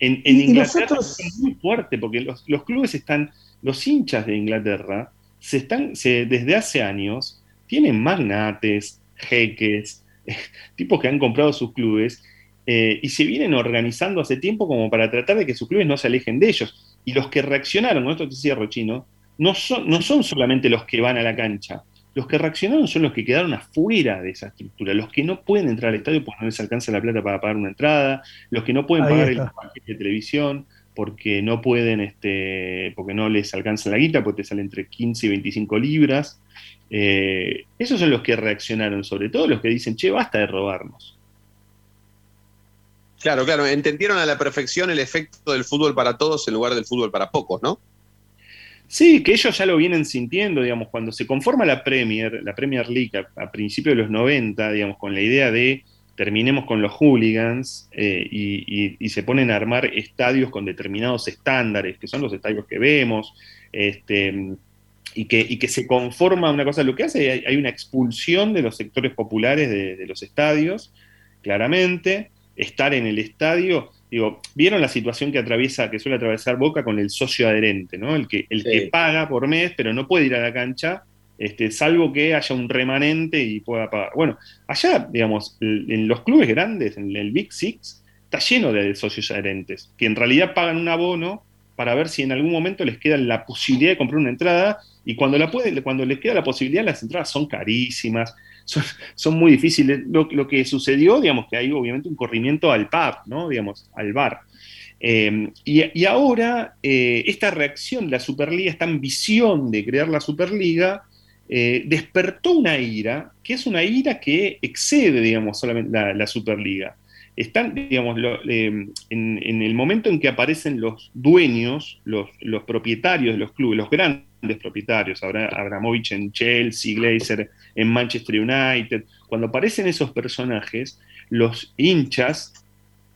en, Inglaterra es muy fuerte, porque los, clubes están, los hinchas de Inglaterra, se están, desde hace años, tienen magnates, jeques, tipos que han comprado sus clubes eh, y se vienen organizando hace tiempo como para tratar de que sus clubes no se alejen de ellos. Y los que reaccionaron, con esto te decía Rochino, no son, no son solamente los que van a la cancha. Los que reaccionaron son los que quedaron afuera de esa estructura, los que no pueden entrar al estadio porque no les alcanza la plata para pagar una entrada, los que no pueden pagar el paquete de televisión porque no pueden, este, porque no les alcanza la guita, porque te sale entre 15 y 25 libras. Eh, esos son los que reaccionaron, sobre todo los que dicen, che, basta de robarnos. Claro, claro, entendieron a la perfección el efecto del fútbol para todos en lugar del fútbol para pocos, ¿no? Sí, que ellos ya lo vienen sintiendo, digamos, cuando se conforma la Premier, la Premier League a, principios de los 90, digamos, con la idea de terminemos con los hooligans eh, y, se ponen a armar estadios con determinados estándares, que son los estadios que vemos, este, y, que, se conforma una cosa, lo que hace, hay, hay una expulsión de los sectores populares de los estadios, claramente, estar en el estadio, digo, vieron la situación que atraviesa, que suele atravesar Boca con el socio adherente, ¿no? El que, el que paga por mes, pero no puede ir a la cancha, este, salvo que haya un remanente y pueda pagar. Bueno, allá, digamos, en los clubes grandes, en el Big Six, está lleno de socios adherentes, que en realidad pagan un abono para ver si en algún momento les queda la posibilidad de comprar una entrada, y cuando, la puede, cuando les queda la posibilidad, las entradas son carísimas, son, muy difíciles. Lo, que sucedió, digamos, que hay obviamente un corrimiento al pub, ¿no? Digamos, al bar. Eh, y, ahora eh, esta reacción de la Superliga, esta ambición de crear la Superliga, eh, despertó una ira, que es una ira que excede, digamos, solamente la, Superliga. Están, digamos, en, el momento en que aparecen los dueños, los, los propietarios de los clubes, los grandes propietarios, Abramovich en Chelsea, Glazer en Manchester United, cuando aparecen esos personajes, los hinchas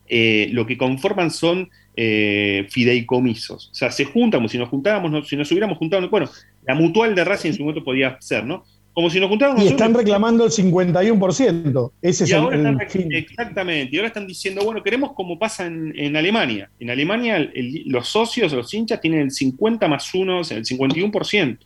eh, lo que conforman son eh, fideicomisos. O sea, se juntan, como si nos juntábamos, si nos hubiéramos juntado, bueno, la mutual de Racing en su momento podía ser, ¿no? Como si nos juntáramos. Y están reclamando el 51%. Ese es el, Exactamente. Y ahora están diciendo, bueno, queremos como pasa en, Alemania. En Alemania los socios, los hinchas tienen el 50 más 1, el 51%.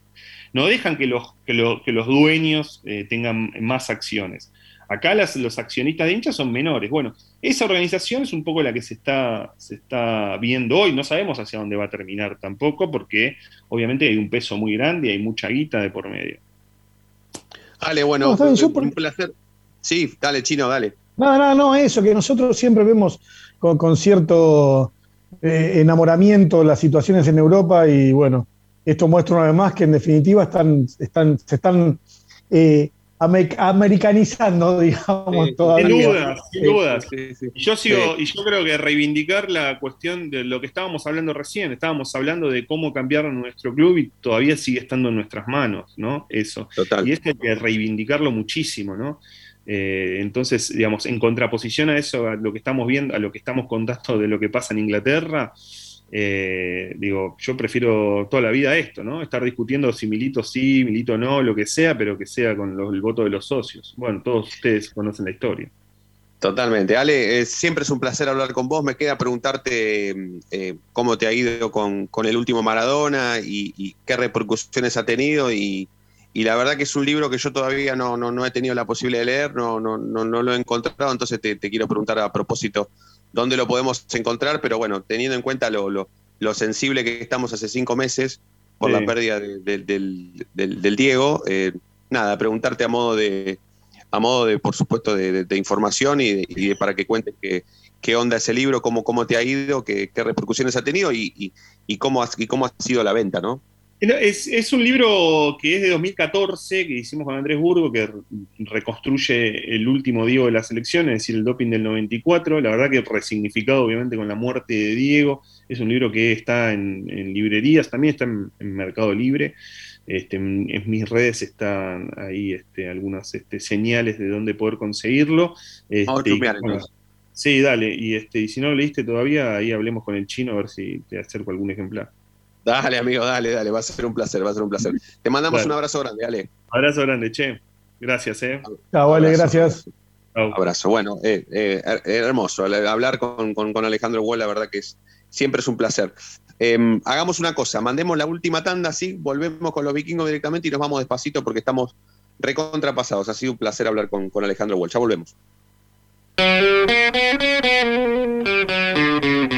No dejan que los, que, los dueños eh, tengan más acciones. Acá los accionistas de hinchas son menores. Bueno, esa organización es un poco la que se está, se está viendo hoy. No sabemos hacia dónde va a terminar tampoco, porque obviamente hay un peso muy grande y hay mucha guita de por medio. Dale, bueno, un placer. Sí, dale, chino, dale. No, no, no, eso, que nosotros siempre vemos con, cierto eh, enamoramiento las situaciones en Europa y bueno, esto muestra una vez más que en definitiva están, están, se están eh, americanizando, digamos, todavía. Sin dudas, sin dudas. y yo sigo, y yo creo que reivindicar la cuestión de lo que estábamos hablando recién, estábamos hablando de cómo cambiar nuestro club y todavía sigue estando en nuestras manos, ¿no? Eso. Y es que hay que reivindicarlo muchísimo, ¿no? Eh, entonces, digamos, en contraposición a eso, a lo que estamos viendo, a lo que estamos contando de lo que pasa en Inglaterra, eh, digo, yo prefiero toda la vida esto, ¿no? Estar discutiendo si Milito sí, Milito no, lo que sea, pero que sea con el voto de los socios. Bueno, todos ustedes conocen la historia. Totalmente. Ale, eh, siempre es un placer hablar con vos. Me queda preguntarte eh, cómo te ha ido con, el último Maradona y, qué repercusiones ha tenido. Y, la verdad que es un libro que yo todavía no, no, he tenido la posibilidad de leer, no, no, no, no lo he encontrado. Entonces te quiero preguntar a propósito dónde lo podemos encontrar, pero bueno, teniendo en cuenta lo, lo, sensible que estamos hace cinco meses por la pérdida del, Diego, eh, nada, preguntarte a modo de, a modo de, por supuesto, de, información y, de, para que cuentes qué, qué onda ese libro, cómo, cómo te ha ido, qué, qué repercusiones ha tenido y, y, cómo ha, y cómo ha sido la venta, ¿no? Es, un libro que es de 2014, que hicimos con Andrés Burgo, que reconstruye el último Diego de la selección, es decir, el doping del 94. La verdad que resignificado, obviamente, con la muerte de Diego. Es un libro que está en, librerías, también está en, Mercado Libre. Este, en, mis redes están ahí este, algunas este, señales de dónde poder conseguirlo. Este, sí, dale. Y, este, y si no lo leíste todavía, ahí hablemos con el chino a ver si te acerco algún ejemplar. Dale, amigo, dale, dale, va a ser un placer, va a ser un placer. Te mandamos un abrazo grande, dale. Abrazo grande, che. Gracias, eh. Chao, vale, gracias. Abrazo. Bueno, eh, eh, hermoso. Hablar con, Alejandro Wall, la verdad que es, siempre es un placer. Em, hagamos una cosa, mandemos la última tanda, sí, volvemos con los vikingos directamente y nos vamos despacito porque estamos recontrapasados. Ha sido un placer hablar con, con Alejandro Wall. Ya volvemos.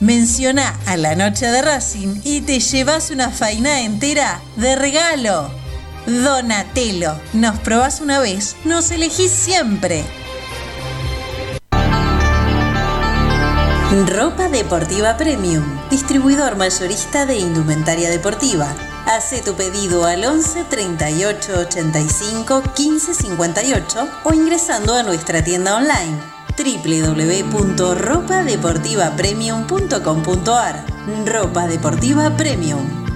Menciona a la noche de Racing y te llevas una faina entera de regalo. Donatello, nos probás una vez, nos elegís siempre. Ropa Deportiva Premium, distribuidor mayorista de indumentaria deportiva. Hace tu pedido al 11 38 85 15 58 o ingresando a nuestra tienda online www.ropadeportivapremium.com.ar Ropa Deportiva Premium.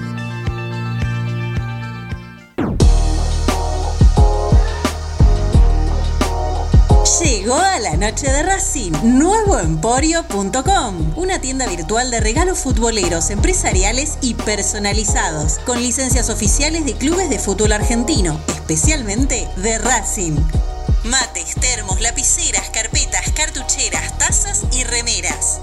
Llegó a la noche de Racing, nuevoemporio.com, una tienda virtual de regalos futboleros, empresariales y personalizados, con licencias oficiales de clubes de fútbol argentino, especialmente de Racing. Mates, termos, lapiceras, carpetas, cartucheras, tazas y remeras.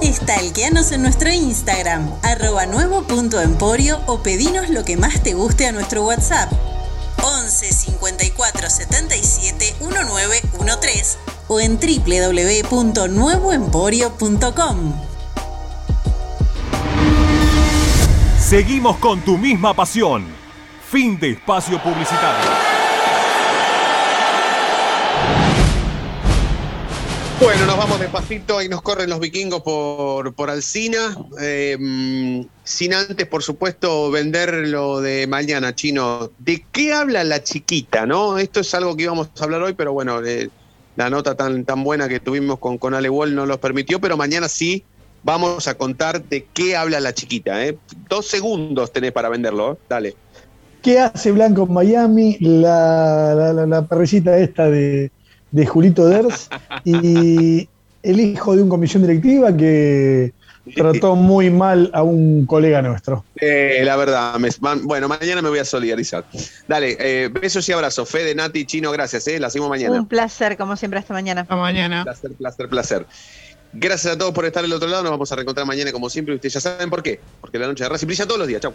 Estalqueanos en nuestro Instagram, arroba nuevo.emporio o pedinos lo que más te guste a nuestro WhatsApp. 11 54 77 1913 o en www.nuevoemporio.com. Seguimos con tu misma pasión. Fin de espacio publicitario. Bueno, nos vamos despacito y nos corren los vikingos por, por Alcina. Eh, sin antes, por supuesto, vender lo de mañana, chino. ¿De qué habla la chiquita? no? Esto es algo que íbamos a hablar hoy, pero bueno, eh, la nota tan, tan buena que tuvimos con, con Ale Wall no nos permitió, pero mañana sí vamos a contar de qué habla la chiquita. ¿eh? Dos segundos tenés para venderlo, dale. ¿Qué hace Blanco en Miami? La, la, la perrillita esta de de Julito Ders y el hijo de un comisión directiva que trató muy mal a un colega nuestro. Eh, la verdad, bueno, mañana me voy a solidarizar. Dale, eh, besos y abrazos. Fede, Nati, Chino, gracias, eh, la hacemos mañana. Un placer, como siempre, hasta mañana. Hasta mañana. Placer, placer, placer. Gracias a todos por estar del otro lado. Nos vamos a reencontrar mañana como siempre. Ustedes ya saben por qué. Porque la noche de Racing brilla todos los días. Chau.